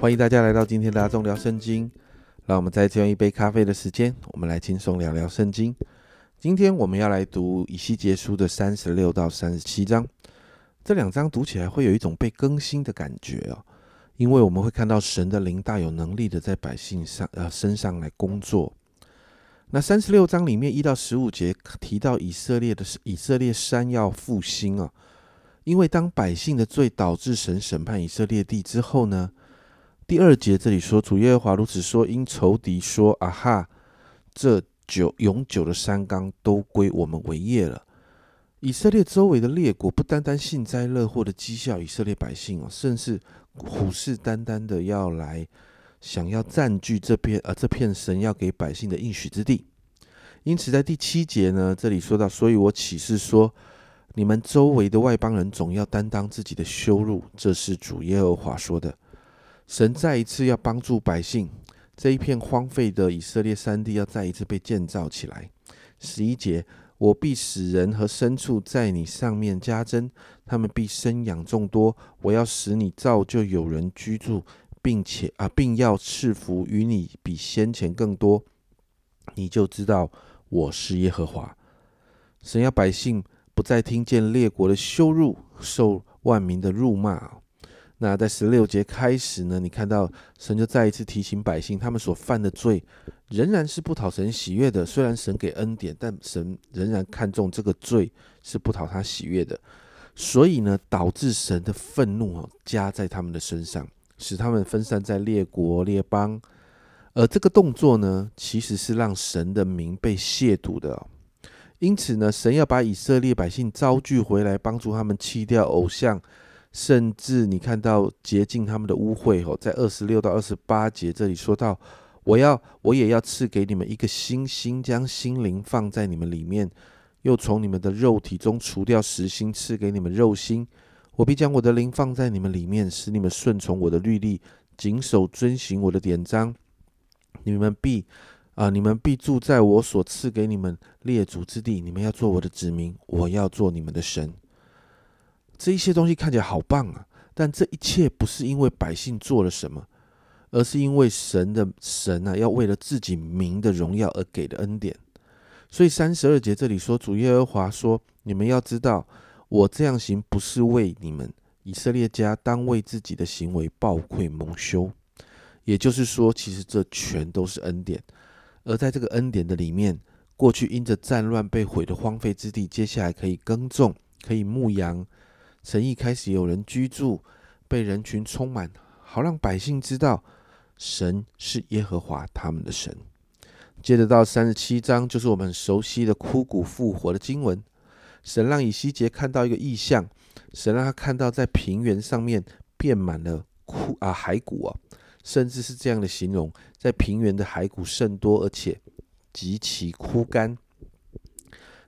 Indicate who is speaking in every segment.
Speaker 1: 欢迎大家来到今天的阿众聊圣经。让我们再次用一杯咖啡的时间，我们来轻松聊聊圣经。今天我们要来读以西结书的三十六到三十七章。这两章读起来会有一种被更新的感觉哦，因为我们会看到神的灵大有能力的在百姓上呃身上来工作。那三十六章里面一到十五节提到以色列的以色列山要复兴啊，因为当百姓的罪导致神审判以色列地之后呢，第二节这里说主耶和华如此说，因仇敌说啊哈，这久永久的山冈都归我们为业了。以色列周围的列国不单单幸灾乐祸的讥笑以色列百姓哦，甚至虎视眈眈的要来。想要占据这片呃这片神要给百姓的应许之地，因此在第七节呢，这里说到，所以我启示说，你们周围的外邦人总要担当自己的羞辱，这是主耶和华说的。神再一次要帮助百姓，这一片荒废的以色列山地要再一次被建造起来。十一节，我必使人和牲畜在你上面加增，他们必生养众多，我要使你造就有人居住。并且啊，并要赐福与你比先前更多，你就知道我是耶和华。神要百姓不再听见列国的羞辱，受万民的辱骂。那在十六节开始呢，你看到神就再一次提醒百姓，他们所犯的罪仍然是不讨神喜悦的。虽然神给恩典，但神仍然看重这个罪是不讨他喜悦的。所以呢，导致神的愤怒哦加在他们的身上。使他们分散在列国列邦，而这个动作呢，其实是让神的名被亵渎的。因此呢，神要把以色列百姓招聚回来，帮助他们弃掉偶像，甚至你看到洁净他们的污秽。哦，在二十六到二十八节这里说到，我要我也要赐给你们一个新心，将心灵放在你们里面，又从你们的肉体中除掉实心，赐给你们肉心。我必将我的灵放在你们里面，使你们顺从我的律例，谨守遵行我的典章。你们必啊，你们必住在我所赐给你们列祖之地。你们要做我的子民，我要做你们的神。这一些东西看起来好棒啊！但这一切不是因为百姓做了什么，而是因为神的神啊，要为了自己名的荣耀而给的恩典。所以三十二节这里说，主耶和华说：“你们要知道。”我这样行不是为你们以色列家当为自己的行为暴愧蒙羞，也就是说，其实这全都是恩典。而在这个恩典的里面，过去因着战乱被毁的荒废之地，接下来可以耕种，可以牧羊，城邑开始有人居住，被人群充满，好让百姓知道神是耶和华他们的神。接着到三十七章，就是我们熟悉的枯骨复活的经文。神让以西结看到一个异象，神让他看到在平原上面遍满了枯啊骸骨啊，甚至是这样的形容，在平原的骸骨甚多，而且极其枯干。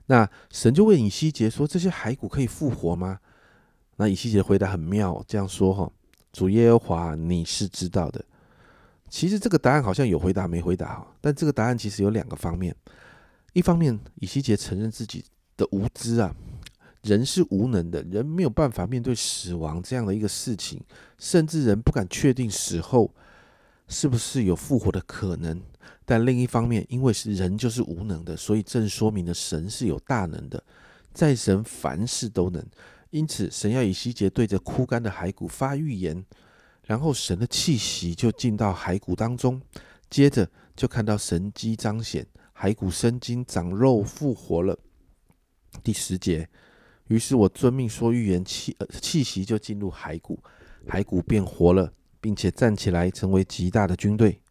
Speaker 1: 那神就问以西结说：“这些骸骨可以复活吗？”那以西结回答很妙，这样说：“哈，主耶和华你是知道的。”其实这个答案好像有回答没回答哈，但这个答案其实有两个方面，一方面以西结承认自己。的无知啊，人是无能的，人没有办法面对死亡这样的一个事情，甚至人不敢确定死后是不是有复活的可能。但另一方面，因为是人就是无能的，所以正说明了神是有大能的，在神凡事都能。因此，神要以西结对着枯干的骸骨发预言，然后神的气息就进到骸骨当中，接着就看到神机彰显，骸骨生筋长肉复活了。第十节，于是我遵命说预言，气气息就进入骸骨，骸骨变活了，并且站起来，成为极大的军队。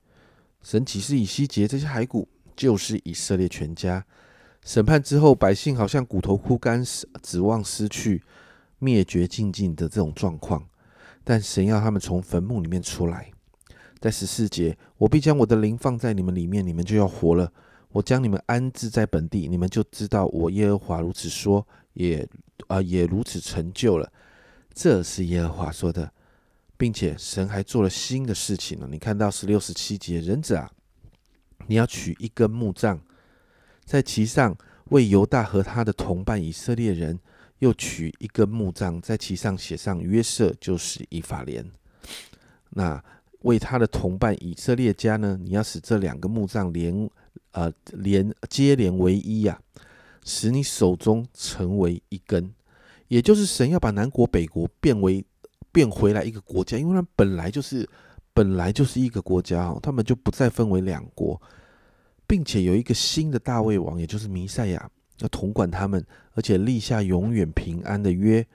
Speaker 1: 神启示以西结，这些骸骨就是以色列全家。审判之后，百姓好像骨头枯干，指望失去，灭绝尽尽的这种状况。但神要他们从坟墓里面出来。在十四节，我必将我的灵放在你们里面，你们就要活了。我将你们安置在本地，你们就知道我耶和华如此说，也啊也如此成就了。这是耶和华说的，并且神还做了新的事情呢。你看到十六十七节，人子啊，你要取一根木杖，在其上为犹大和他的同伴以色列人，又取一根木杖，在其上写上约瑟，就是以法莲。那为他的同伴以色列家呢，你要使这两个墓葬连呃连接连为一呀，使你手中成为一根，也就是神要把南国北国变为变回来一个国家，因为它本来就是本来就是一个国家哦，他们就不再分为两国，并且有一个新的大卫王，也就是弥赛亚。要统管他们，而且立下永远平安的约。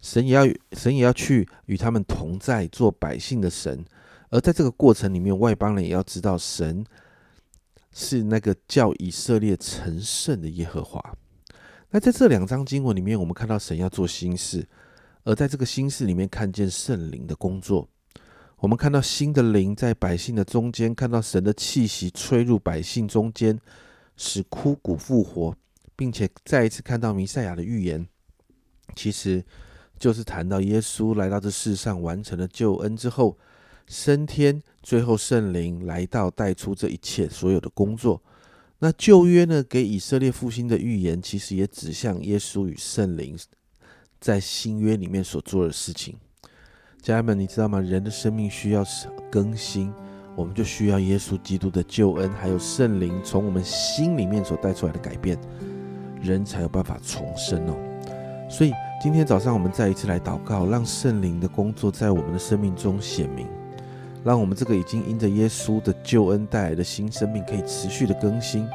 Speaker 1: 神也要神也要去与他们同在，做百姓的神。而在这个过程里面，外邦人也要知道神是那个叫以色列成圣的耶和华。那在这两章经文里面，我们看到神要做新事，而在这个新事里面，看见圣灵的工作。我们看到新的灵在百姓的中间，看到神的气息吹入百姓中间，使枯骨复活，并且再一次看到弥赛亚的预言。其实。就是谈到耶稣来到这世上，完成了救恩之后升天，最后圣灵来到，带出这一切所有的工作。那旧约呢，给以色列复兴的预言，其实也指向耶稣与圣灵在新约里面所做的事情。家人们，你知道吗？人的生命需要更新，我们就需要耶稣基督的救恩，还有圣灵从我们心里面所带出来的改变，人才有办法重生哦。所以。今天早上，我们再一次来祷告，让圣灵的工作在我们的生命中显明，让我们这个已经因着耶稣的救恩带来的新生命可以持续的更新，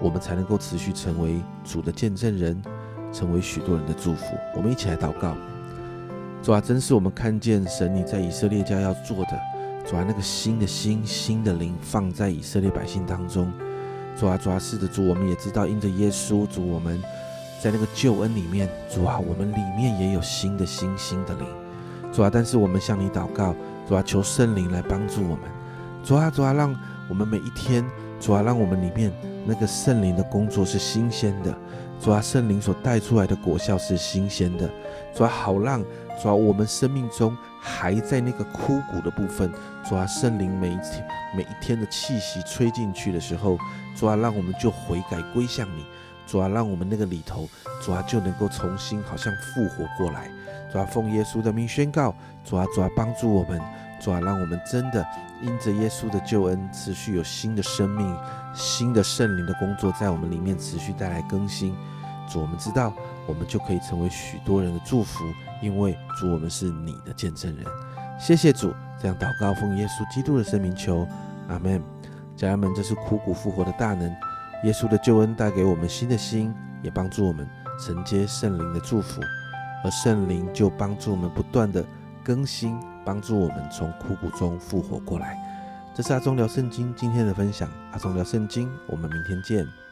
Speaker 1: 我们才能够持续成为主的见证人，成为许多人的祝福。我们一起来祷告，主啊，真是我们看见神你在以色列家要做的，主啊，那个新的心、新的灵放在以色列百姓当中，主啊，主啊，是的，主，我们也知道因着耶稣，主我们。在那个救恩里面，主啊，我们里面也有新的心、新的灵，主啊，但是我们向你祷告，主啊，求圣灵来帮助我们，主啊，主啊，让我们每一天，主啊，让我们里面那个圣灵的工作是新鲜的，主啊，圣灵所带出来的果效是新鲜的，主啊，好让主啊，我们生命中还在那个枯骨的部分，主啊，圣灵每一天每一天的气息吹进去的时候，主啊，让我们就悔改归向你。主啊，让我们那个里头，主啊就能够重新好像复活过来。主啊，奉耶稣的名宣告，主啊，主啊帮助我们，主啊让我们真的因着耶稣的救恩，持续有新的生命、新的圣灵的工作在我们里面持续带来更新。主，我们知道，我们就可以成为许多人的祝福，因为主，我们是你的见证人。谢谢主，这样祷告，奉耶稣基督的圣名求，阿门。家人们，这是枯骨复活的大能。耶稣的救恩带给我们新的心，也帮助我们承接圣灵的祝福，而圣灵就帮助我们不断的更新，帮助我们从枯骨中复活过来。这是阿忠聊圣经今天的分享，阿忠聊圣经，我们明天见。